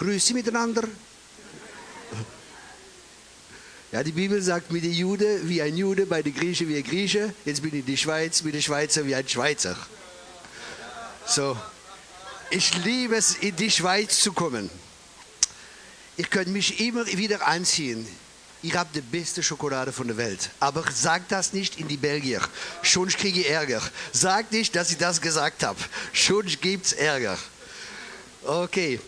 Grüße miteinander. Ja, die Bibel sagt mit den Juden wie ein Jude, bei den Griechen wie ein Grieche. Jetzt bin ich in die Schweiz mit den Schweizer wie ein Schweizer. So, ich liebe es, in die Schweiz zu kommen. Ich könnte mich immer wieder anziehen. Ihr habt die beste Schokolade von der Welt. Aber sagt das nicht in die Belgier. Schon kriege ich Ärger. Sagt nicht, dass ich das gesagt habe. Schon gibt es Ärger. Okay.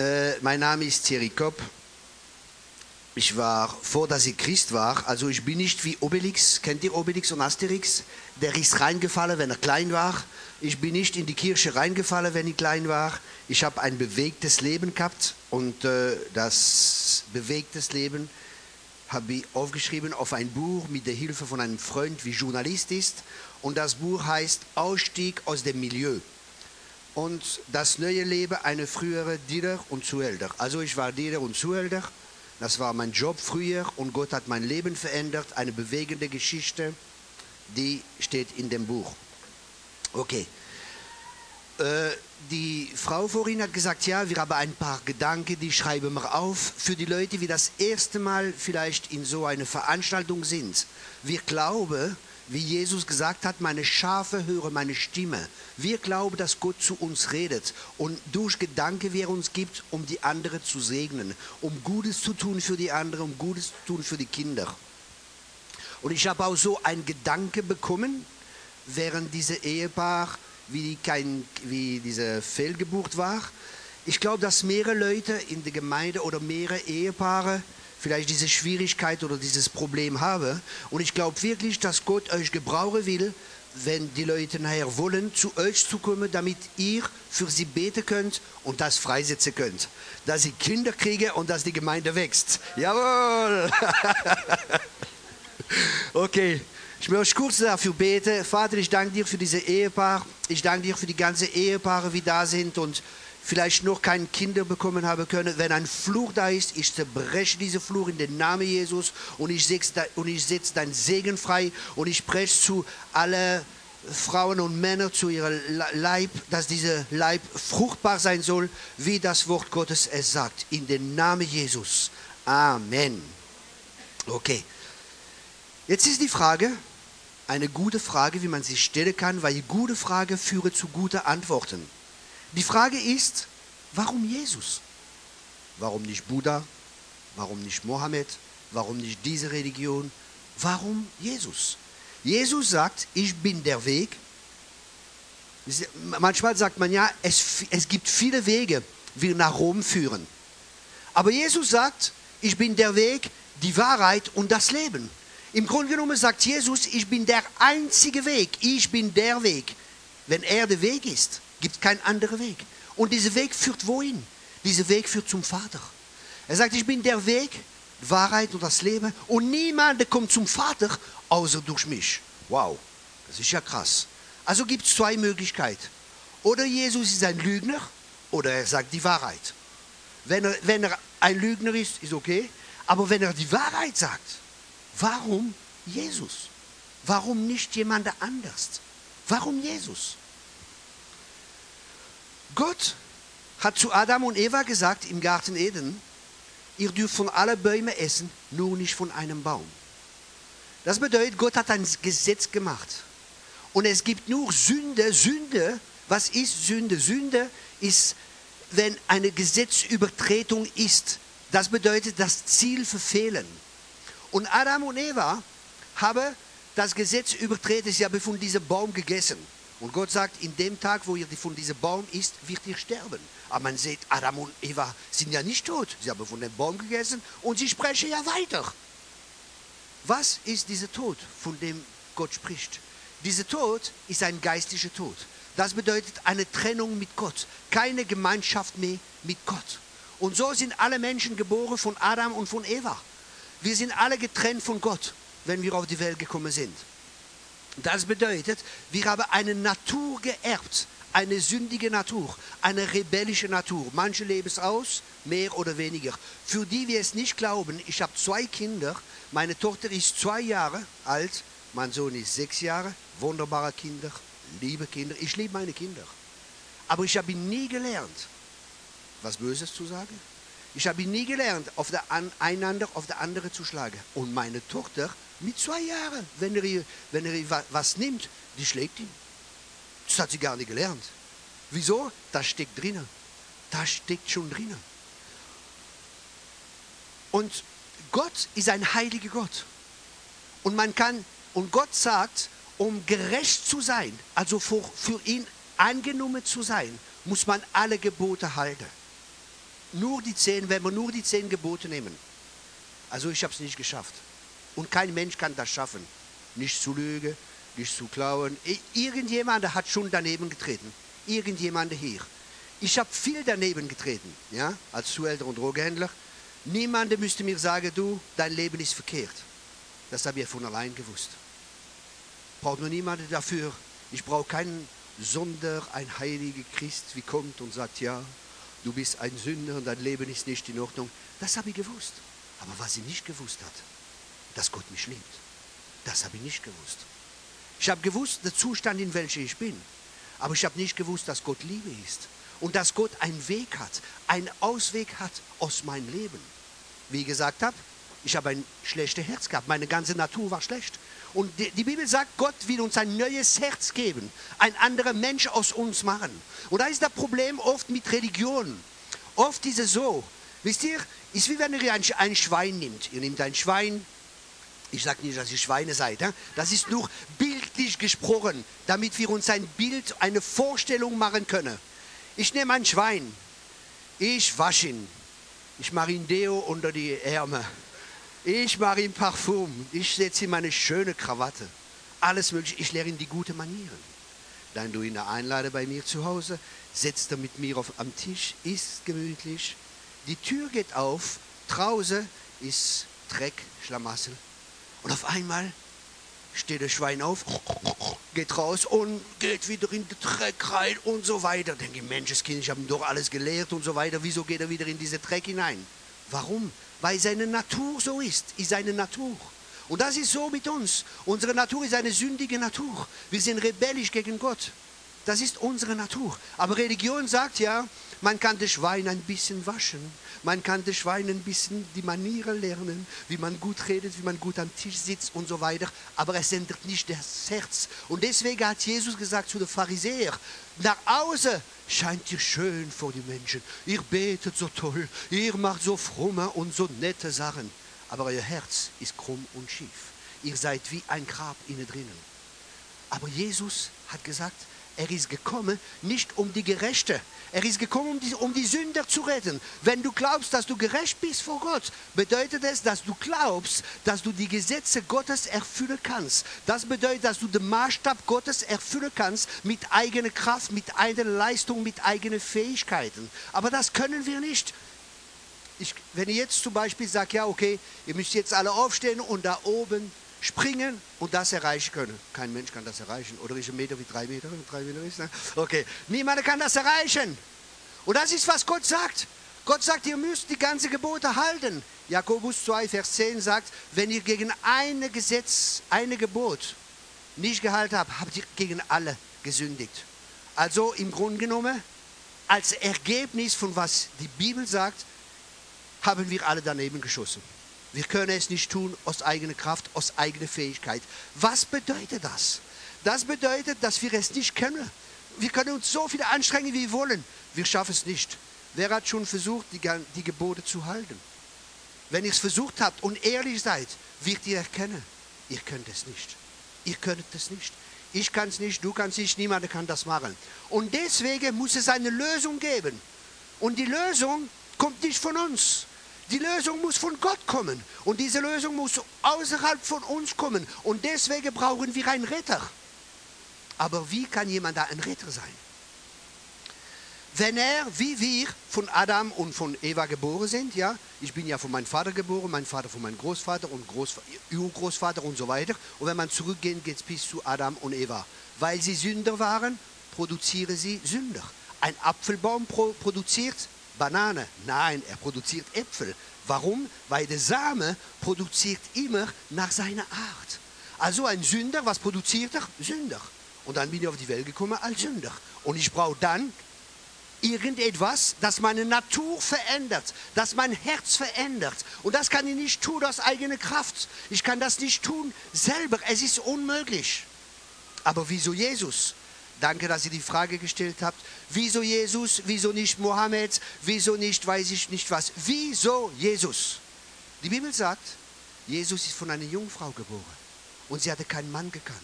Äh, mein Name ist Thierry Kopp. Ich war, vor dass ich Christ war, also ich bin nicht wie Obelix, kennt ihr Obelix und Asterix? Der ist reingefallen, wenn er klein war. Ich bin nicht in die Kirche reingefallen, wenn ich klein war. Ich habe ein bewegtes Leben gehabt und äh, das bewegtes Leben habe ich aufgeschrieben auf ein Buch mit der Hilfe von einem Freund, wie Journalist ist. Und das Buch heißt Ausstieg aus dem Milieu. Und das neue Leben, eine frühere Diener und Zuhälter. Also ich war Diener und Zuhälter das war mein Job früher und Gott hat mein Leben verändert. Eine bewegende Geschichte, die steht in dem Buch. Okay. Äh, die Frau vorhin hat gesagt, ja, wir haben ein paar Gedanken, die schreiben wir auf für die Leute, die das erste Mal vielleicht in so einer Veranstaltung sind. Wir glauben, wie Jesus gesagt hat, meine Schafe hören meine Stimme. Wir glauben, dass Gott zu uns redet und durch Gedanken, wie er uns gibt, um die anderen zu segnen, um Gutes zu tun für die anderen, um Gutes zu tun für die Kinder. Und ich habe auch so einen Gedanke bekommen, während dieses Ehepaar, wie, kein, wie diese Fehlgeburt war. Ich glaube, dass mehrere Leute in der Gemeinde oder mehrere Ehepaare vielleicht diese Schwierigkeit oder dieses Problem habe. Und ich glaube wirklich, dass Gott euch gebrauchen will, wenn die Leute nachher wollen, zu euch zu kommen, damit ihr für sie beten könnt und das freisetzen könnt. Dass sie Kinder kriegen und dass die Gemeinde wächst. Jawohl! okay. Ich möchte kurz dafür beten. Vater, ich danke dir für diese Ehepaar. Ich danke dir für die ganzen Ehepaare, die da sind und vielleicht noch keine Kinder bekommen haben können, wenn ein Fluch da ist, ich zerbreche diese Fluch in den Namen Jesus und ich setze, und dein Segen frei und ich spreche zu allen Frauen und Männern zu ihrem Leib, dass dieser Leib fruchtbar sein soll, wie das Wort Gottes es sagt. In den Namen Jesus. Amen. Okay. Jetzt ist die Frage, eine gute Frage, wie man sie stellen kann, weil gute Frage führe zu guten Antworten. Die Frage ist, warum Jesus? Warum nicht Buddha? Warum nicht Mohammed? Warum nicht diese Religion? Warum Jesus? Jesus sagt, ich bin der Weg. Manchmal sagt man ja, es, es gibt viele Wege, die nach Rom führen. Aber Jesus sagt, ich bin der Weg, die Wahrheit und das Leben. Im Grunde genommen sagt Jesus, ich bin der einzige Weg, ich bin der Weg. Wenn er der Weg ist, gibt keinen anderen Weg. Und dieser Weg führt wohin? Dieser Weg führt zum Vater. Er sagt, ich bin der Weg, Wahrheit und das Leben. Und niemand kommt zum Vater, außer durch mich. Wow, das ist ja krass. Also gibt es zwei Möglichkeiten. Oder Jesus ist ein Lügner, oder er sagt die Wahrheit. Wenn er, wenn er ein Lügner ist, ist okay. Aber wenn er die Wahrheit sagt, warum Jesus? Warum nicht jemand anders? Warum Jesus? Gott hat zu Adam und Eva gesagt im Garten Eden, ihr dürft von allen Bäumen essen, nur nicht von einem Baum. Das bedeutet, Gott hat ein Gesetz gemacht. Und es gibt nur Sünde. Sünde, was ist Sünde? Sünde ist, wenn eine Gesetzübertretung ist. Das bedeutet, das Ziel verfehlen. Und Adam und Eva haben das Gesetz übertreten, sie haben von diesem Baum gegessen. Und Gott sagt, in dem Tag, wo ihr von diesem Baum isst, wird ihr sterben. Aber man sieht, Adam und Eva sind ja nicht tot. Sie haben von dem Baum gegessen und sie sprechen ja weiter. Was ist dieser Tod, von dem Gott spricht? Dieser Tod ist ein geistlicher Tod. Das bedeutet eine Trennung mit Gott, keine Gemeinschaft mehr mit Gott. Und so sind alle Menschen geboren von Adam und von Eva. Wir sind alle getrennt von Gott, wenn wir auf die Welt gekommen sind. Das bedeutet, wir haben eine Natur geerbt, eine sündige Natur, eine rebellische Natur. Manche leben es aus, mehr oder weniger. Für die wir es nicht glauben, ich habe zwei Kinder. Meine Tochter ist zwei Jahre alt, mein Sohn ist sechs Jahre. Wunderbare Kinder, liebe Kinder. Ich liebe meine Kinder. Aber ich habe nie gelernt, was Böses zu sagen. Ich habe nie gelernt, auf der einander auf der andere zu schlagen. Und meine Tochter mit zwei Jahren, wenn er, wenn er was nimmt, die schlägt ihn. Das hat sie gar nicht gelernt. Wieso? Das steckt drinnen. Das steckt schon drinnen. Und Gott ist ein heiliger Gott. Und man kann, und Gott sagt, um gerecht zu sein, also für, für ihn angenommen zu sein, muss man alle Gebote halten. Nur die zehn, wenn wir nur die zehn Gebote nehmen. Also ich habe es nicht geschafft. Und kein Mensch kann das schaffen. Nicht zu lügen, nicht zu klauen. Irgendjemand hat schon daneben getreten. Irgendjemand hier. Ich habe viel daneben getreten, ja, als Zuhälter und Drogenhändler. Niemand müsste mir sagen, du, dein Leben ist verkehrt. Das habe ich von allein gewusst. Braucht nur niemand dafür. Ich brauche keinen Sonder, ein heiliger Christ, wie kommt und sagt, ja, du bist ein Sünder und dein Leben ist nicht in Ordnung. Das habe ich gewusst. Aber was ich nicht gewusst hat, dass Gott mich liebt, das habe ich nicht gewusst. Ich habe gewusst, der Zustand, in welchem ich bin. Aber ich habe nicht gewusst, dass Gott Liebe ist. Und dass Gott einen Weg hat, einen Ausweg hat aus meinem Leben. Wie ich gesagt habe, ich habe ein schlechtes Herz gehabt. Meine ganze Natur war schlecht. Und die, die, Bibel sagt, Gott will uns ein neues Herz geben, ein anderer Mensch aus uns machen. Und da ist das Problem oft mit Religion. Oft ist es so, wisst ihr, ist wie wenn ihr ein, ein Schwein nimmt. Ihr nehmt ein Schwein, ich sage nicht, dass ihr Schweine seid, das ist nur bildlich gesprochen, damit wir uns ein Bild, eine Vorstellung machen können. Ich nehme ein Schwein, ich wasche ihn, ich mache ihn Deo unter die Ärmel ich mache ihm Parfum. Ich setze ihm eine schöne Krawatte. Alles mögliche. Ich lehre ihm die guten Manieren. Dann du ihn einlade bei mir zu Hause, setzt er mit mir auf, am Tisch, isst gemütlich. Die Tür geht auf, draußen ist Dreck, Schlamassel. Und auf einmal steht das Schwein auf, geht raus und geht wieder in den Dreck rein und so weiter. Denke ich, Menschenskind, ich habe ihm doch alles gelehrt und so weiter. Wieso geht er wieder in diese Dreck hinein? Warum? weil seine Natur so ist, ist seine Natur. Und das ist so mit uns. Unsere Natur ist eine sündige Natur. Wir sind rebellisch gegen Gott. Das ist unsere Natur. Aber Religion sagt ja, man kann das Schwein ein bisschen waschen. Man kann das Schwein ein bisschen die Manieren lernen, wie man gut redet, wie man gut am Tisch sitzt und so weiter. Aber es ändert nicht das Herz. Und deswegen hat Jesus gesagt zu den Pharisäern, nach außen scheint ihr schön vor die Menschen. Ihr betet so toll, ihr macht so fromme und so nette Sachen. Aber euer Herz ist krumm und schief. Ihr seid wie ein Grab innen drinnen. Aber Jesus hat gesagt, er ist gekommen, nicht um die Gerechte. Er ist gekommen, um die, um die Sünder zu retten. Wenn du glaubst, dass du gerecht bist vor Gott, bedeutet es, dass du glaubst, dass du die Gesetze Gottes erfüllen kannst. Das bedeutet, dass du den Maßstab Gottes erfüllen kannst mit eigener Kraft, mit eigener Leistung, mit eigenen Fähigkeiten. Aber das können wir nicht. Ich, wenn ich jetzt zum Beispiel sage, ja, okay, ihr müsst jetzt alle aufstehen und da oben springen und das erreichen können. Kein Mensch kann das erreichen. Oder ist ein Meter wie drei Meter? Drei Meter ist, ne? Okay, niemand kann das erreichen. Und das ist, was Gott sagt. Gott sagt, ihr müsst die ganze Gebote halten. Jakobus 2, Vers 10 sagt, wenn ihr gegen ein Gesetz, eine Gebot nicht gehalten habt, habt ihr gegen alle gesündigt. Also im Grunde genommen, als Ergebnis von was die Bibel sagt, haben wir alle daneben geschossen. Wir können es nicht tun aus eigener Kraft, aus eigener Fähigkeit. Was bedeutet das? Das bedeutet, dass wir es nicht können. Wir können uns so viel anstrengen, wie wir wollen. Wir schaffen es nicht. Wer hat schon versucht, die, die Gebote zu halten? Wenn ihr es versucht habt und ehrlich seid, wird ihr erkennen, ihr könnt es nicht. Ihr könnt es nicht. Ich kann es nicht, du kannst es nicht, niemand kann das machen. Und deswegen muss es eine Lösung geben. Und die Lösung kommt nicht von uns. Die Lösung muss von Gott kommen. Und diese Lösung muss außerhalb von uns kommen. Und deswegen brauchen wir einen Retter. Aber wie kann jemand da ein Retter sein? Wenn er, wie wir, von Adam und von Eva geboren sind, ja, ich bin ja von meinem Vater geboren, mein Vater von meinem Großvater und Großvater, Urgroßvater und so weiter. Und wenn man zurückgeht, geht es bis zu Adam und Eva. Weil sie Sünder waren, produzieren sie Sünder. Ein Apfelbaum produziert Banane. Nein, er produziert Äpfel. Warum? Weil der Same produziert immer nach seiner Art. Also ein Sünder, was produziert er? Sünder. Und dann bin ich auf die Welt gekommen als Sünder. Und ich brauche dann irgendetwas, das meine Natur verändert, das mein Herz verändert. Und das kann ich nicht tun aus eigener Kraft. Ich kann das nicht tun selber. Es ist unmöglich. Aber wieso Jesus? Danke, dass ihr die Frage gestellt habt. Wieso Jesus? Wieso nicht Mohammed? Wieso nicht, weiß ich nicht was? Wieso Jesus? Die Bibel sagt, Jesus ist von einer Jungfrau geboren und sie hatte keinen Mann gekannt.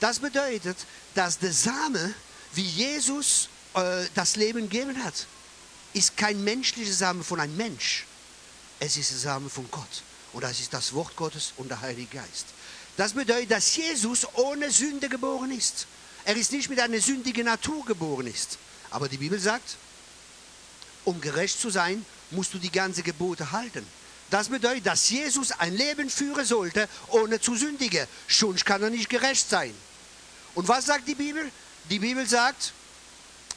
Das bedeutet, dass der Same, wie Jesus äh, das Leben gegeben hat, ist kein menschlicher Same von einem Mensch. Es ist der Same von Gott. Und das ist das Wort Gottes und der Heilige Geist. Das bedeutet, dass Jesus ohne Sünde geboren ist. Er ist nicht mit einer sündigen Natur geboren ist. Aber die Bibel sagt, um gerecht zu sein, musst du die ganze Gebote halten. Das bedeutet, dass Jesus ein Leben führen sollte, ohne zu sündigen. Sonst kann er nicht gerecht sein. Und was sagt die Bibel? Die Bibel sagt,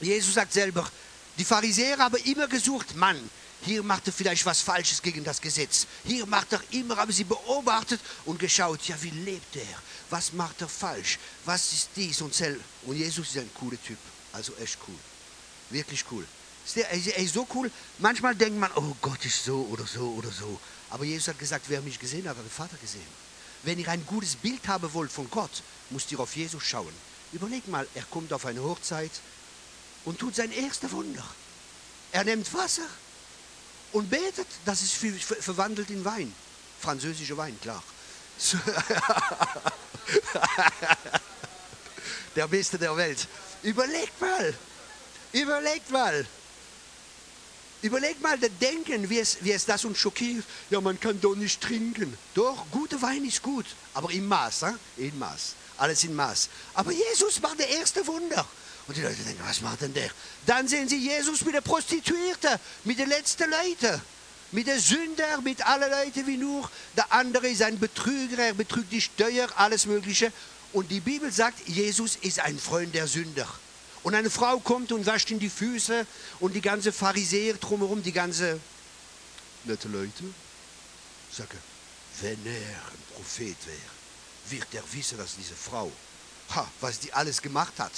Jesus sagt selber, die Pharisäer haben immer gesucht, Mann, hier macht er vielleicht was Falsches gegen das Gesetz. Hier macht er immer, haben sie beobachtet und geschaut, ja, wie lebt er? Was macht er falsch? Was ist dies und sel? Und Jesus ist ein cooler Typ. Also echt cool. Wirklich cool. Er ist so cool. Manchmal denkt man, oh Gott ist so oder so oder so. Aber Jesus hat gesagt, wer mich gesehen hat, hat den Vater gesehen. Wenn ihr ein gutes Bild haben wollt von Gott, müsst ihr auf Jesus schauen. Überlegt mal, er kommt auf eine Hochzeit und tut sein erstes Wunder. Er nimmt Wasser und betet, das ist verwandelt in Wein. Französischer Wein, klar. der Beste der Welt. Überlegt mal, überlegt mal. Überlegt mal, das Denken, wie es, wie es das uns schockiert. Ja, man kann doch nicht trinken. Doch, guter Wein ist gut, aber im Maß, hein? in Maß. Alles in Maß. Aber Jesus war der erste Wunder. Und die Leute denken, was macht denn der? Dann sehen sie Jesus mit der Prostituierte, mit den letzten Leuten, mit den Sünder, mit allen Leuten wie nur. Der andere ist ein Betrüger, er betrügt die Steuer, alles Mögliche. Und die Bibel sagt, Jesus ist ein Freund der Sünder. Und eine Frau kommt und wascht ihm die Füße und die ganze Pharisäer drumherum, die ganze nette Leute, sagen, wenn er ein Prophet wäre, wird er wissen, dass diese Frau, ha, was die alles gemacht hat.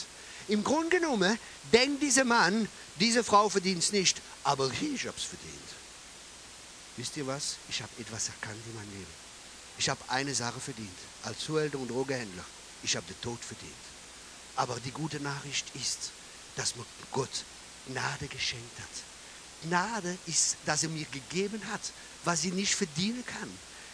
Im Grunde genommen denkt dieser Mann, diese Frau verdient es nicht, aber ich habe es verdient. Wisst ihr was? Ich habe etwas erkannt in meinem Leben. Ich habe eine Sache verdient, als Zuhälter und Drogehändler. Ich habe den Tod verdient. Aber die gute Nachricht ist, dass mir Gott Gnade geschenkt hat. Gnade ist, dass er mir gegeben hat, was ich nicht verdienen kann.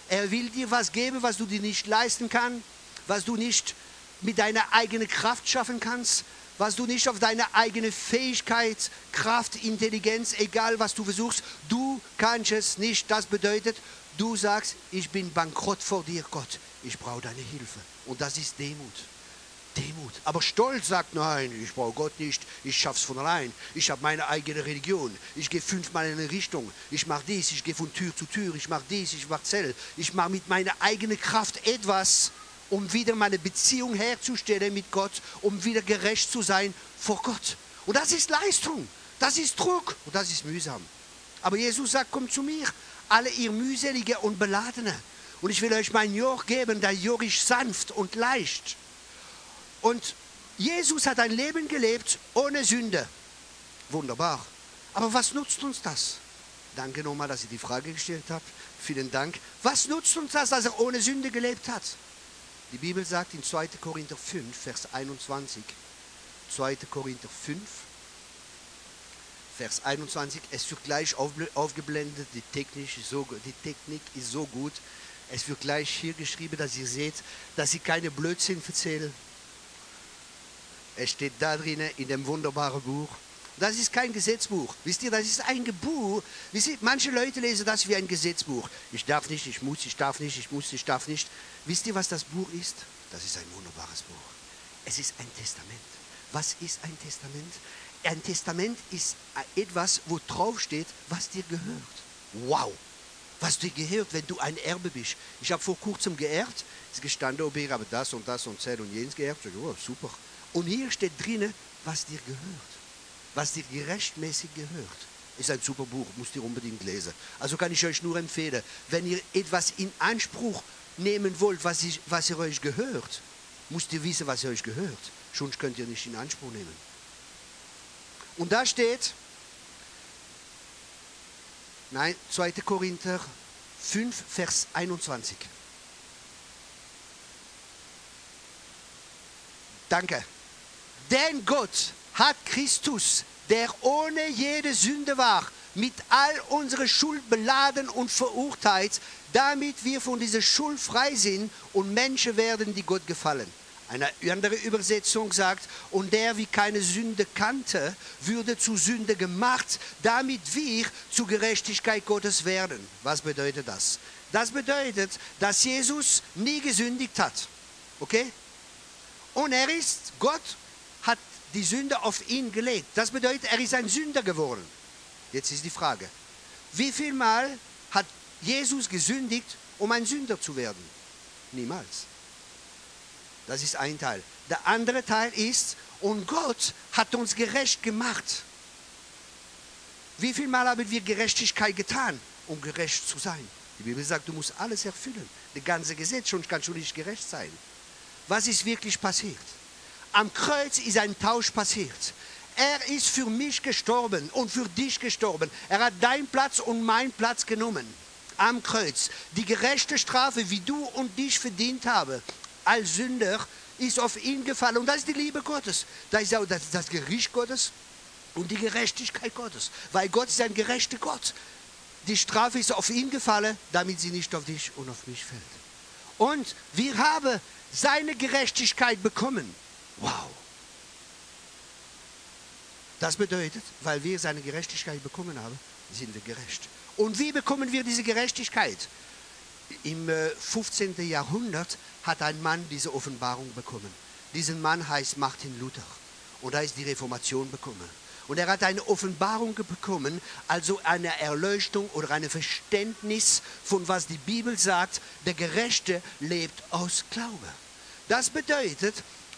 Er will dir was geben, was du dir nicht leisten kannst, was du nicht mit deiner eigenen Kraft schaffen kannst, was du nicht auf deine eigene Fähigkeit, Kraft, Intelligenz, egal was du versuchst, du kannst es nicht. Das bedeutet, du sagst, ich bin bankrott vor dir, Gott. Ich brauche deine Hilfe. Und das ist Demut. Demut. Aber Stolz sagt, nein, ich brauche Gott nicht, ich schaff's von allein. Ich habe meine eigene Religion. Ich gehe fünfmal in eine Richtung. Ich mache dies, ich gehe von Tür zu Tür. Ich mache dies, ich mache Zell. Ich mache mit meiner eigenen Kraft etwas, um wieder meine Beziehung herzustellen mit Gott, um wieder gerecht zu sein vor Gott. Und das ist Leistung, das ist Druck und das ist mühsam. Aber Jesus sagt, kommt zu mir, alle ihr mühselige und beladene. Und ich will euch mein Joch geben, der Joch ist sanft und leicht. Und Jesus hat ein Leben gelebt ohne Sünde. Wunderbar. Aber was nutzt uns das? Danke nochmal, dass ihr die Frage gestellt habt. Vielen Dank. Was nutzt uns das, dass er ohne Sünde gelebt hat? Die Bibel sagt in 2. Korinther 5, Vers 21, 2. Korinther 5, Vers 21, es wird gleich aufgeblendet, die Technik, ist so, die Technik ist so gut, es wird gleich hier geschrieben, dass ihr seht, dass ich keine Blödsinn erzähle. Es steht da drinnen in dem wunderbaren Buch. Das ist kein Gesetzbuch. Wisst ihr, das ist ein Gebuch. Wisst ihr, manche Leute lesen das wie ein Gesetzbuch. Ich darf nicht, ich muss, ich darf nicht, ich muss, ich darf nicht. Wisst ihr, was das Buch ist? Das ist ein wunderbares Buch. Es ist ein Testament. Was ist ein Testament? Ein Testament ist etwas, wo drauf steht, was dir gehört. Wow! Was dir gehört, wenn du ein Erbe bist. Ich habe vor kurzem geerbt, ist gestanden, ob ich habe das und das und das und jenes geerbt. Oh, super. Und hier steht drinnen, was dir gehört was dir gerechtmäßig gehört. Ist ein super Buch, müsst ihr unbedingt lesen. Also kann ich euch nur empfehlen, wenn ihr etwas in Anspruch nehmen wollt, was, ich, was ihr euch gehört, müsst ihr wissen, was ihr euch gehört. Sonst könnt ihr nicht in Anspruch nehmen. Und da steht, nein, 2. Korinther 5, Vers 21. Danke. Denn Gott hat Christus, der ohne jede Sünde war, mit all unserer Schuld beladen und verurteilt, damit wir von dieser Schuld frei sind und Menschen werden, die Gott gefallen. Eine andere Übersetzung sagt, und der wie keine Sünde kannte, würde zu Sünde gemacht, damit wir zur Gerechtigkeit Gottes werden. Was bedeutet das? Das bedeutet, dass Jesus nie gesündigt hat. Okay? Und er ist, Gott die Sünde auf ihn gelegt. Das bedeutet, er ist ein Sünder geworden. Jetzt ist die Frage, wie viel Mal hat Jesus gesündigt, um ein Sünder zu werden? Niemals. Das ist ein Teil. Der andere Teil ist, und Gott hat uns gerecht gemacht. Wie viel Mal haben wir Gerechtigkeit getan, um gerecht zu sein? Die Bibel sagt, du musst alles erfüllen. Das ganze Gesetz, sonst kannst du nicht gerecht sein. Was ist wirklich passiert? Am Kreuz ist ein Tausch passiert. Er ist für mich gestorben und für dich gestorben. Er hat deinen Platz und meinen Platz genommen. Am Kreuz. Die gerechte Strafe, wie du und dich verdient habe, als Sünder, ist auf ihn gefallen. Und das ist die Liebe Gottes. Das ist auch das, das Gericht Gottes und die Gerechtigkeit Gottes. Weil Gott ist ein gerechter Gott. Die Strafe ist auf ihn gefallen, damit sie nicht auf dich und auf mich fällt. Und wir haben seine Gerechtigkeit bekommen. Wow. Das bedeutet, weil wir seine Gerechtigkeit bekommen haben, sind wir gerecht. Und wie bekommen wir diese Gerechtigkeit? Im 15. Äh, Jahrhundert hat ein Mann diese Offenbarung bekommen. Diesen Mann heißt Martin Luther. Und da ist die Reformation bekommen. Und er hat eine Offenbarung bekommen, also eine Erleuchtung oder ein Verständnis von was die Bibel sagt, der Gerechte lebt aus Glaube. Das bedeutet,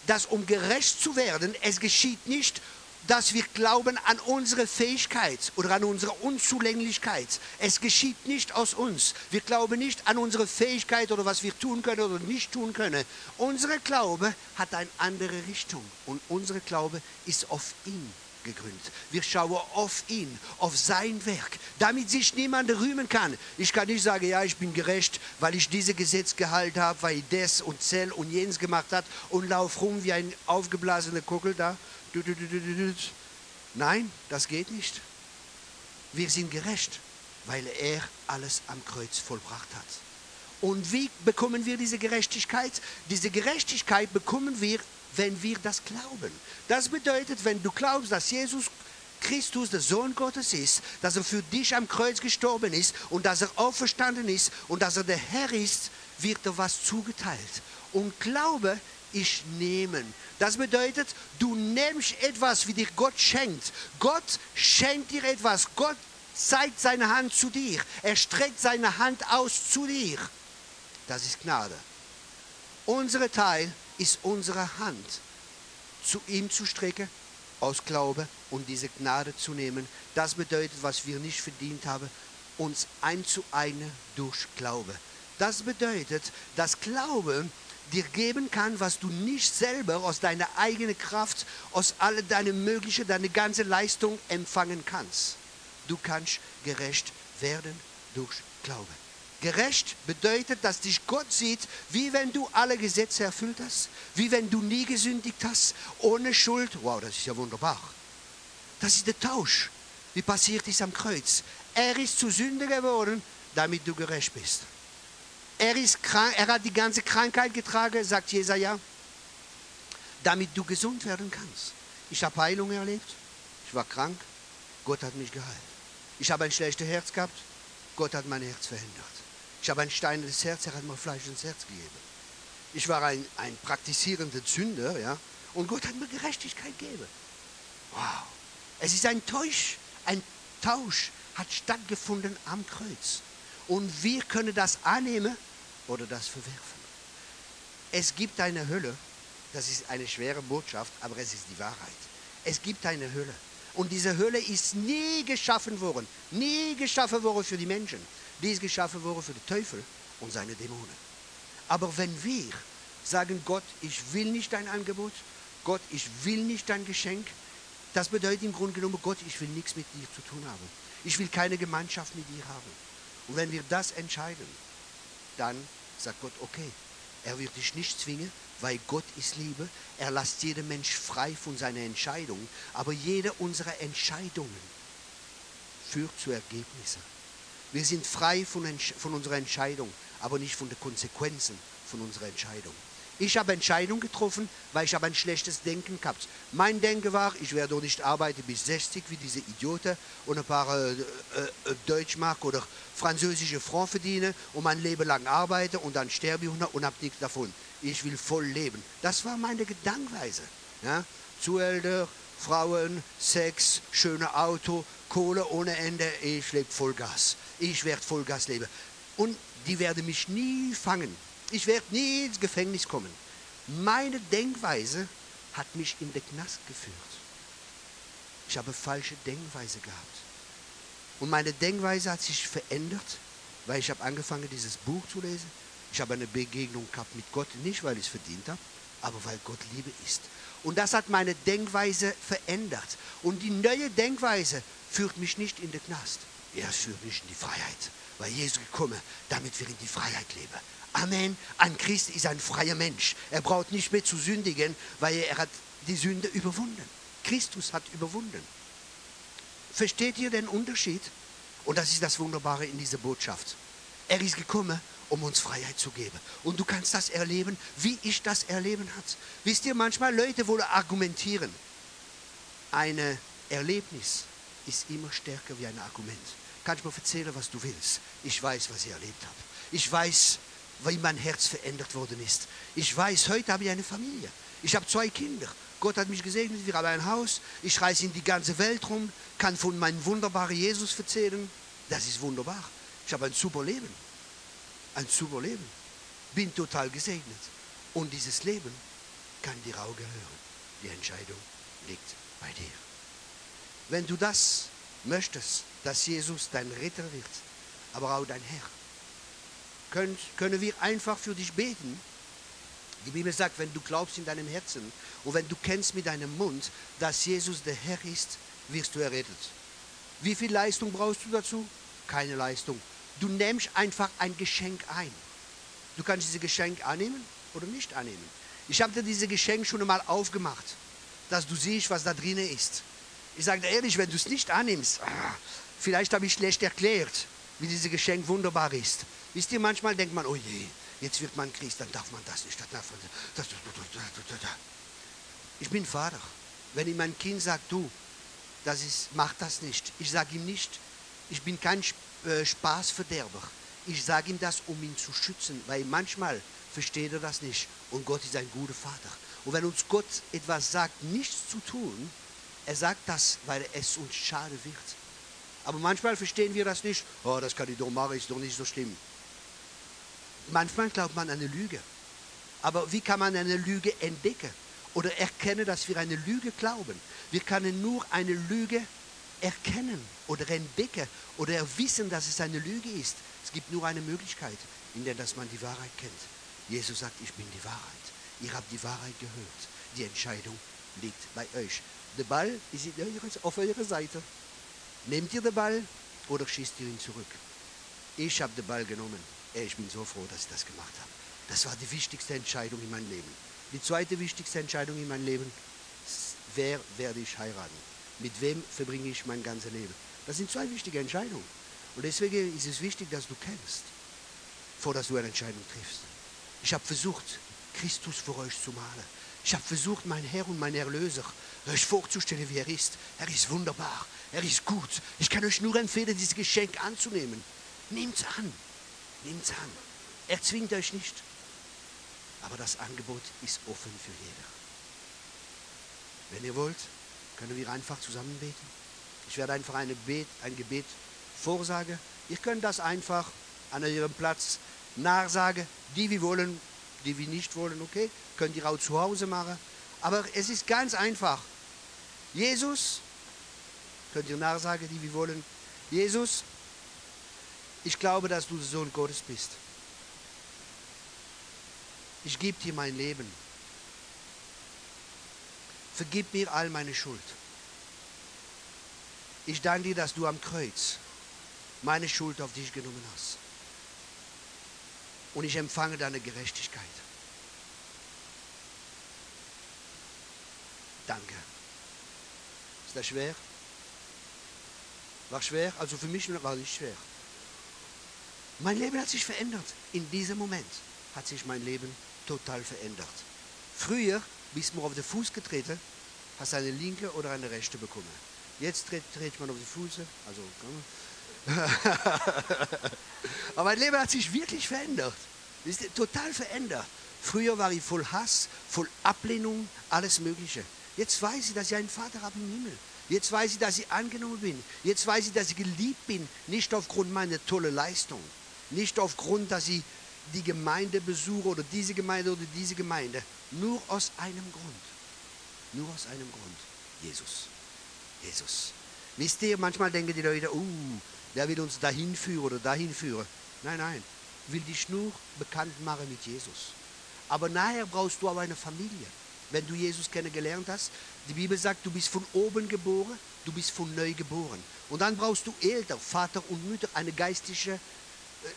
dass um gerecht zu werden, es geschieht nicht dass wir glauben an unsere Fähigkeit oder an unsere Unzulänglichkeit. Es geschieht nicht aus uns. Wir glauben nicht an unsere Fähigkeit oder was wir tun können oder nicht tun können. Unsere Glaube hat eine andere Richtung und unsere Glaube ist auf ihn gegründet. Wir schauen auf ihn, auf sein Werk, damit sich niemand rühmen kann. Ich kann nicht sagen, ja, ich bin gerecht, weil ich diese Gesetz gehalten habe, weil ich das und Zell und jenes gemacht habe und lauf rum wie ein aufgeblasener Kuckel da Nein, das geht nicht. Wir sind gerecht, weil er alles am Kreuz vollbracht hat. Und wie bekommen wir diese Gerechtigkeit? Diese Gerechtigkeit bekommen wir, wenn wir das glauben. Das bedeutet, wenn du glaubst, dass Jesus Christus der Sohn Gottes ist, dass er für dich am Kreuz gestorben ist und dass er auferstanden ist und dass er der Herr ist, wird dir was zugeteilt. Und Glaube ist nehmen. Das bedeutet, du nimmst etwas, wie dir Gott schenkt. Gott schenkt dir etwas. Gott zeigt seine Hand zu dir. Er streckt seine Hand aus zu dir. Das ist Gnade. Unser Teil ist unsere Hand zu ihm zu strecken, aus Glaube und diese Gnade zu nehmen. Das bedeutet, was wir nicht verdient haben, uns einzueignen durch Glaube. Das bedeutet, dass Glaube dir geben kann, was du nicht selber aus deiner eigenen Kraft, aus all deiner möglichen, deine ganze Leistung empfangen kannst. Du kannst gerecht werden durch Glaube. Gerecht bedeutet, dass dich Gott sieht, wie wenn du alle Gesetze erfüllt hast, wie wenn du nie gesündigt hast, ohne Schuld. Wow, das ist ja wunderbar. Das ist der Tausch, wie passiert ist am Kreuz. Er ist zu Sünde geworden, damit du gerecht bist. Er ist krank, er hat die ganze Krankheit getragen, sagt Jesaja, damit du gesund werden kannst. Ich habe Heilung erlebt. Ich war krank. Gott hat mich geheilt. Ich habe ein schlechtes Herz gehabt. Gott hat mein Herz verändert. Ich habe ein steinernes Herz. Er hat mir Fleisch ins Herz gegeben. Ich war ein, ein praktizierender Sünder, ja. Und Gott hat mir Gerechtigkeit gegeben. Wow. Es ist ein Tausch. Ein Tausch hat stattgefunden am Kreuz. Und wir können das annehmen oder das verwerfen. Es gibt eine Hölle, das ist eine schwere Botschaft, aber es ist die Wahrheit. Es gibt eine Hölle. Und diese Hölle ist nie geschaffen worden, nie geschaffen worden für die Menschen. Die ist geschaffen worden für den Teufel und seine Dämonen. Aber wenn wir sagen, Gott, ich will nicht dein Angebot, Gott, ich will nicht dein Geschenk, Das bedeutet im Grunde genommen, Gott, ich will nichts mit dir zu tun haben. Ich will keine Gemeinschaft mit dir haben. Und wenn wir das entscheiden, dann sagt Gott, okay, er wird dich nicht zwingen, weil Gott ist Liebe. Er lässt jeden Mensch frei von seiner Entscheidung. Aber jede unserer Entscheidungen führt zu Ergebnissen. Wir sind frei von, von unserer Entscheidung, aber nicht von den Konsequenzen von unserer Entscheidung. Ich habe Entscheidungen getroffen, weil ich habe ein schlechtes Denken gehabt. Mein Denken war, ich werde doch nicht arbeiten bis 60 wie diese Idioten und ein paar äh, äh, Deutschmark oder französische Franc verdienen und mein Leben lang arbeiten und dann sterbe ich und habe nichts davon. Ich will voll leben. Das war meine Gedankenweise. Ja? Zuhälter, Frauen, Sex, schöne Auto, Kohle ohne Ende. Ich lebe Vollgas. Ich werde Vollgas leben. Und die werden mich nie fangen. Ich werde nie ins Gefängnis kommen. Meine Denkweise hat mich in den Knast geführt. Ich habe falsche Denkweise gehabt. Und meine Denkweise hat sich verändert, weil ich habe angefangen, dieses Buch zu lesen. Ich habe eine Begegnung gehabt mit Gott, nicht weil ich es verdient habe, aber weil Gott Liebe ist. Und das hat meine Denkweise verändert. Und die neue Denkweise führt mich nicht in den Knast. Er führt mich in die Freiheit, weil Jesus gekommen, damit wir in die Freiheit leben. Amen. Ein Christ ist ein freier Mensch. Er braucht nicht mehr zu sündigen, weil er hat die Sünde überwunden. Christus hat überwunden. Versteht ihr den Unterschied? Und das ist das Wunderbare in dieser Botschaft. Er ist gekommen, um uns Freiheit zu geben. Und du kannst das erleben, wie ich das erleben hat. Wisst ihr, manchmal Leute wollen argumentieren. Ein Erlebnis ist immer stärker wie ein Argument. Kannst mir erzählen, was du willst? Ich weiß, was ich erlebt habe. Ich weiß, wie mein Herz verändert worden ist. Ich weiß, heute habe ich eine Familie. Ich habe zwei Kinder. Gott hat mich gesegnet, wir haben ein Haus. Ich reise in die ganze Welt rum, kann von meinem wunderbaren Jesus erzählen. Das ist wunderbar. Ich habe ein super Leben. Ein super Leben. Bin total gesegnet. Und dieses Leben kann dir auch gehören. Die Entscheidung liegt bei dir. Wenn du das möchtest, dass Jesus dein Ritter wird, aber auch dein Herr, können, können wir einfach für dich beten. Die Bibel sagt, wenn du glaubst in deinem Herzen und wenn du kennst mit deinem Mund, dass Jesus der Herr ist, wirst du errettet. Wie viel Leistung brauchst du dazu? Keine Leistung. Du nimmst einfach ein Geschenk ein. Du kannst dieses Geschenk annehmen oder nicht annehmen. Ich habe dir dieses Geschenk schon einmal aufgemacht, dass du siehst, was da drin ist. Ich sage dir ehrlich, wenn du es nicht annimmst, ah, vielleicht habe ich schlecht erklärt, wie dieses Geschenk wunderbar ist. Wisst ihr, manchmal denkt man, oh je, jetzt wird man Christ, dann darf man das nicht. Ich bin Vater. Wenn ich mein Kind sagt, du, das ist, mach das nicht. Ich sage ihm nicht, ich bin kein äh, Spaßverderber. Ich sage ihm das, um ihn zu schützen, weil manchmal versteht er das nicht. Und Gott ist ein guter Vater. Und wenn uns Gott etwas sagt, nichts zu tun, er sagt das, weil es uns schade wird. Aber manchmal verstehen wir das nicht. Oh, das kann ich doch machen, ist doch nicht so schlimm. Manchmal glaubt man an eine Lüge. Aber wie kann man eine Lüge entdecken oder erkennen, dass wir eine Lüge glauben? Wir können nur eine Lüge erkennen oder entdecken oder wissen, dass es eine Lüge ist. Es gibt nur eine Möglichkeit, in der dass man die Wahrheit kennt. Jesus sagt, ich bin die Wahrheit. Ihr habt die Wahrheit gehört. Die Entscheidung liegt bei euch. Der Ball ist auf eurer Seite. Nehmt ihr den Ball oder schießt ihr ihn zurück? Ich habe den Ball genommen. Ich bin so froh, dass ich das gemacht habe. Das war die wichtigste Entscheidung in meinem Leben. Die zweite wichtigste Entscheidung in meinem Leben, wer werde ich heiraten? Mit wem verbringe ich mein ganzes Leben? Das sind zwei wichtige Entscheidungen. Und deswegen ist es wichtig, dass du kennst, vor dass du eine Entscheidung triffst. Ich habe versucht, Christus für euch zu malen. Ich habe versucht, mein Herr und mein Erlöser euch vorzustellen, wie er ist. Er ist wunderbar. Er ist gut. Ich kann euch nur empfehlen, dieses Geschenk anzunehmen. Nehmt es an. Nehmt es an. Er zwingt euch nicht. Aber das Angebot ist offen für jeder. Wenn ihr wollt, können wir einfach zusammen beten. Ich werde einfach eine Bet, ein Gebet vorsagen. Ihr könnt das einfach an eurem Platz nachsagen. Die wir wollen, die wir nicht wollen, okay? Könnt ihr auch zu Hause machen. Aber es ist ganz einfach. Jesus, könnt ihr nachsagen, die wir wollen. Jesus, ich glaube, dass du der Sohn Gottes bist. Ich gebe dir mein Leben. Vergib mir all meine Schuld. ich danke dir, dass du am Kreuz meine Schuld auf dich genommen hast. Und ich empfange deine Gerechtigkeit. Danke. Ist das schwer? War schwer? Also für mich war es nicht schwer. Mein Leben hat sich verändert. In diesem Moment hat sich mein Leben total verändert. Früher bist du auf den Fuß getreten, hast eine linke oder eine rechte bekommen. Jetzt dreht, dreht man auf die Füße, also Aber mein Leben hat sich wirklich verändert. Ist total verändert. Früher war ich voll Hass, voll Ablehnung, alles Mögliche. Jetzt weiß ich, dass ich einen Vater habe im Himmel. Jetzt weiß ich, dass ich angenommen bin. Jetzt weiß ich, dass ich geliebt bin. Nicht aufgrund meiner tollen Leistung. Nicht aufgrund, dass ich die Gemeinde besuche oder diese Gemeinde oder diese Gemeinde. Nur aus einem Grund. Nur aus einem Grund. Jesus. Jesus. Wisst ihr, manchmal denken die Leute, uh, der will uns dahin führen oder dahin führen. Nein, nein. Will dich nur bekannt machen mit Jesus. Aber nachher brauchst du aber eine Familie. Wenn du Jesus kennengelernt hast, die Bibel sagt, du bist von oben geboren, du bist von neu geboren. Und dann brauchst du Eltern, Vater und Mütter, eine geistige, äh,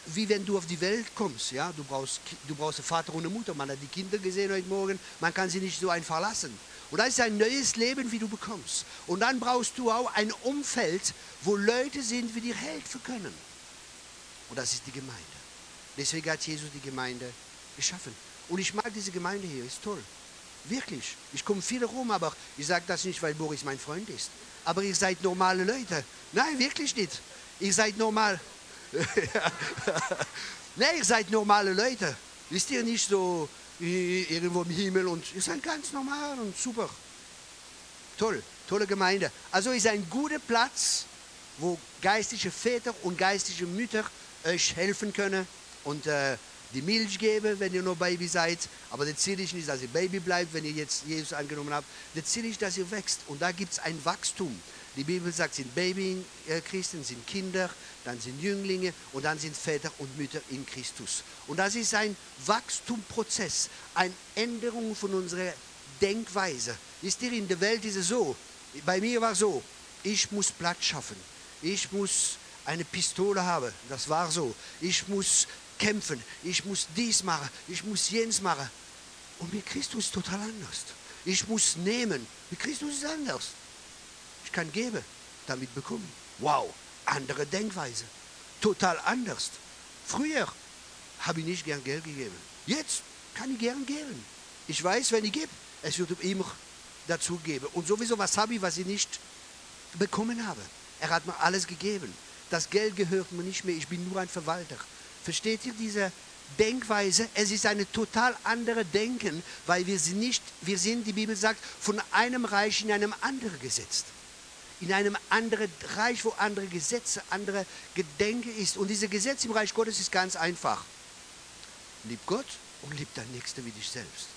wie wenn du auf die Welt kommst. Ja? Du, brauchst, du brauchst einen Vater und eine Mutter. Man hat die Kinder gesehen heute Morgen, man kann sie nicht so einfach lassen. Und das ist ein neues Leben, wie du bekommst. Und dann brauchst du auch ein Umfeld, wo Leute sind, die dir helfen können. Und das ist die Gemeinde. Deswegen hat Jesus die Gemeinde geschaffen. Und ich mag diese Gemeinde hier, ist toll. Wirklich. Ich komme viel rum, aber ich sage das nicht, weil Boris mein Freund ist. Aber ihr seid normale Leute. Nein, wirklich nicht. Ihr seid normal. Nein, ihr seid normale Leute. Wisst ihr nicht so irgendwo im Himmel und ihr seid ganz normal und super. Toll, tolle Gemeinde. Also ist ein guter Platz, wo geistliche Väter und geistliche Mütter euch helfen können und äh, die Milch geben, wenn ihr noch Baby seid. Aber das Ziel ist nicht, dass ihr Baby bleibt, wenn ihr jetzt Jesus angenommen habt. Das Ziel ist, dass ihr wächst. Und da gibt es ein Wachstum. Die Bibel sagt, sind Baby-Christen, sind Kinder, dann sind Jünglinge und dann sind Väter und Mütter in Christus. Und das ist ein Wachstumprozess, eine Änderung von unserer Denkweise. Wisst ihr, in der Welt ist es so, bei mir war so, ich muss Platz schaffen. Ich muss eine Pistole haben, das war so. Ich muss kämpfen, ich muss dies machen, ich muss jenes machen. Und mit Christus ist total anders. Ich muss nehmen, mit Christus ist anders. Kann geben, damit bekommen. Wow, andere Denkweise. Total anders. Früher habe ich nicht gern Geld gegeben. Jetzt kann ich gern geben. Ich weiß, wenn ich gebe, es wird immer dazu geben. Und sowieso, was habe ich, was ich nicht bekommen habe? Er hat mir alles gegeben. Das Geld gehört mir nicht mehr. Ich bin nur ein Verwalter. Versteht ihr diese Denkweise? Es ist eine total andere Denken, weil wir sind nicht, wir sind, die Bibel sagt, von einem Reich in einem anderen gesetzt in einem anderen Reich, wo andere Gesetze, andere Gedenke ist. Und diese Gesetze im Reich Gottes ist ganz einfach. Lieb Gott und lieb dein Nächster wie dich selbst.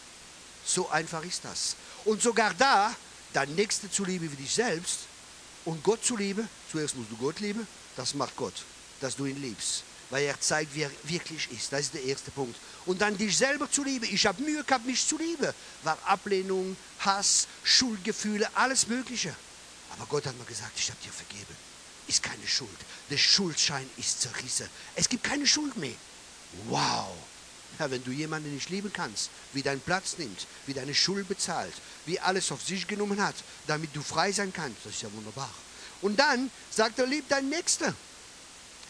So einfach ist das. Und sogar da, dein Nächster zu lieben wie dich selbst und Gott zu lieben, zuerst musst du Gott lieben, das macht Gott, dass du ihn liebst. Weil er zeigt, wie er wirklich ist. Das ist der erste Punkt. Und dann dich selber zu lieben. Ich habe Mühe gehabt, mich zu lieben. War Ablehnung, Hass, Schuldgefühle, alles Mögliche. Aber Gott hat mir gesagt, ich habe dir vergeben. Ist keine Schuld. Der Schuldschein ist zerrissen. Es gibt keine Schuld mehr. Wow. Ja, wenn du jemanden nicht lieben kannst, wie deinen Platz nimmt, wie deine Schuld bezahlt, wie alles auf sich genommen hat, damit du frei sein kannst, das ist ja wunderbar. Und dann sagt er, lieb deinen Nächsten.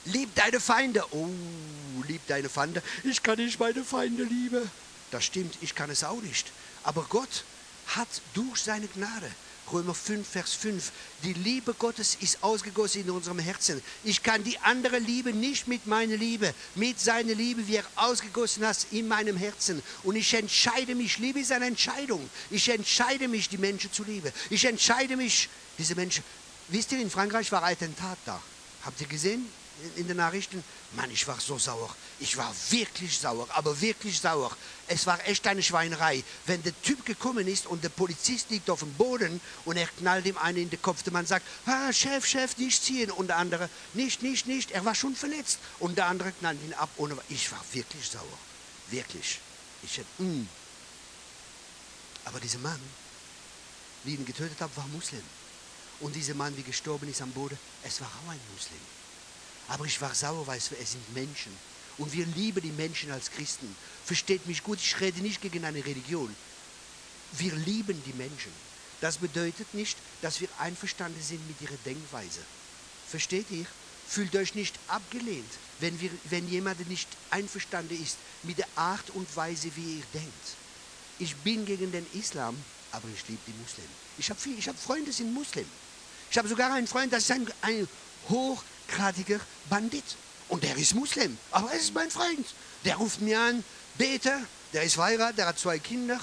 Lieb deine Feinde. Oh, lieb deine Feinde. Ich kann nicht meine Feinde lieben. Das stimmt, ich kann es auch nicht. Aber Gott hat durch seine Gnade Römer 5, Vers 5. Die Liebe Gottes ist ausgegossen in unserem Herzen. Ich kann die andere Liebe nicht mit meiner Liebe, mit seiner Liebe, wie er ausgegossen hat, in meinem Herzen. Und ich entscheide mich, Liebe ist eine Entscheidung. Ich entscheide mich, die Menschen zu lieben. Ich entscheide mich, diese Menschen. Wisst ihr, in Frankreich war ein Attentat da. Habt ihr gesehen? In den Nachrichten, Mann, ich war so sauer. Ich war wirklich sauer, aber wirklich sauer. Es war echt eine Schweinerei. Wenn der Typ gekommen ist und der Polizist liegt auf dem Boden und er knallt ihm einen in den Kopf, der Mann sagt, ah, Chef, Chef, nicht ziehen. Und der andere, nicht, nicht, nicht, er war schon verletzt. Und der andere knallt ihn ab. Und ich war wirklich sauer. Wirklich. Ich hätte, mm. Aber dieser Mann, wie ihn getötet hat, war Muslim. Und dieser Mann, wie gestorben ist am Boden, es war auch ein Muslim. Aber ich war sauer, weil es sind Menschen. Und wir lieben die Menschen als Christen. Versteht mich gut, ich rede nicht gegen eine Religion. Wir lieben die Menschen. Das bedeutet nicht, dass wir einverstanden sind mit ihrer Denkweise. Versteht ihr? Fühlt euch nicht abgelehnt, wenn, wir, wenn jemand nicht einverstanden ist mit der Art und Weise, wie ihr denkt. Ich bin gegen den Islam, aber ich liebe die Muslimen. Ich habe hab Freunde, die sind Muslim. Ich habe sogar einen Freund, das ist ein, ein hochgradiger Bandit. Und der ist Muslim, aber er ist mein Freund. Der ruft mir an, bete, der ist verheiratet, der hat zwei Kinder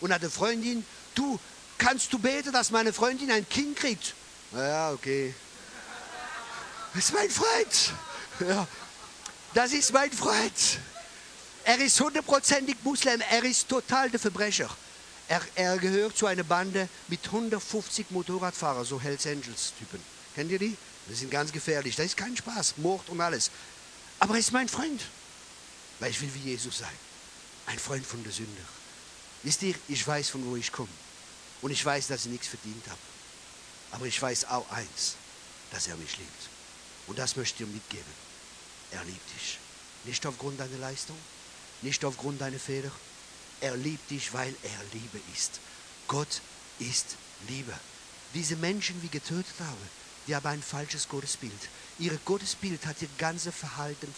und hat eine Freundin. Du, kannst du beten, dass meine Freundin ein Kind kriegt? Ja, okay. Das ist mein Freund. Ja, das ist mein Freund. Er ist hundertprozentig Muslim, er ist total der Verbrecher. Er, er, gehört zu einer Bande mit 150 Motorradfahrern, so Hells Angels-Typen. Kennt ihr die? Das sind ganz gefährlich. Das ist kein Spaß, Mord und alles. Aber er ist mein Freund, weil ich will wie Jesus sein. Ein Freund von der Sünder. Wisst ihr, ich weiß, von wo ich komme. Und ich weiß, dass ich nichts verdient habe. Aber ich weiß auch eins, dass er mich liebt. Und das möchte ich dir mitgeben. Er liebt dich. Nicht aufgrund deiner Leistung, nicht aufgrund deiner Fehler. Er liebt dich, weil er Liebe ist. Gott ist Liebe. Diese Menschen, die getötet haben, die haben ein falsches Gottesbild. Ihr Gottesbild hat ihr ganzes Verhalten,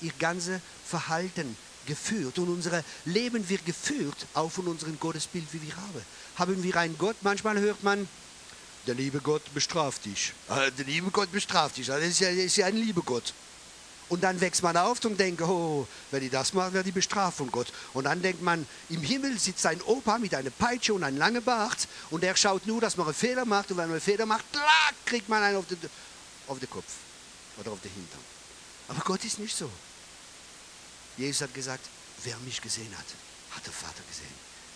ihr ganze Verhalten geführt und unser Leben wird geführt auch von unserem Gottesbild, wie wir haben. Haben wir einen Gott? Manchmal hört man, der liebe Gott bestraft dich. Ah, der liebe Gott bestraft dich. Das ist ja, ist ja ein lieber Gott. Und dann wächst man auf und denkt, oh, wenn die das machen, wäre die bestraft von Gott. Und dann denkt man, im Himmel sitzt ein Opa mit einer Peitsche und einem langen Bart und der schaut nur, dass man einen Fehler macht und wenn man einen Fehler macht, klack, kriegt man einen auf den, auf den Kopf oder auf den Hintern. Aber Gott ist nicht so. Jesus hat gesagt, wer mich gesehen hat, hat den Vater gesehen.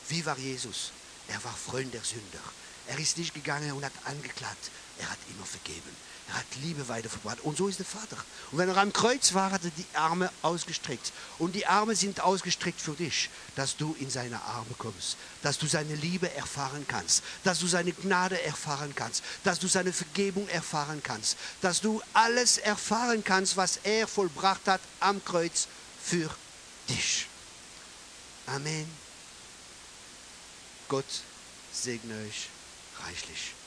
Wie war Jesus? Er war Freund der Sünder. Er ist nicht gegangen und hat angeklagt. Er hat immer vergeben. Er hat Liebe weiterverbracht. Und so ist der Vater. Und wenn er am Kreuz war, hat er die Arme ausgestreckt. Und die Arme sind ausgestreckt für dich, dass du in seine Arme kommst. Dass du seine Liebe erfahren kannst. Dass du seine Gnade erfahren kannst. Dass du seine Vergebung erfahren kannst. Dass du alles erfahren kannst, was er vollbracht hat am Kreuz für dich. Amen. Gott segne euch reichlich.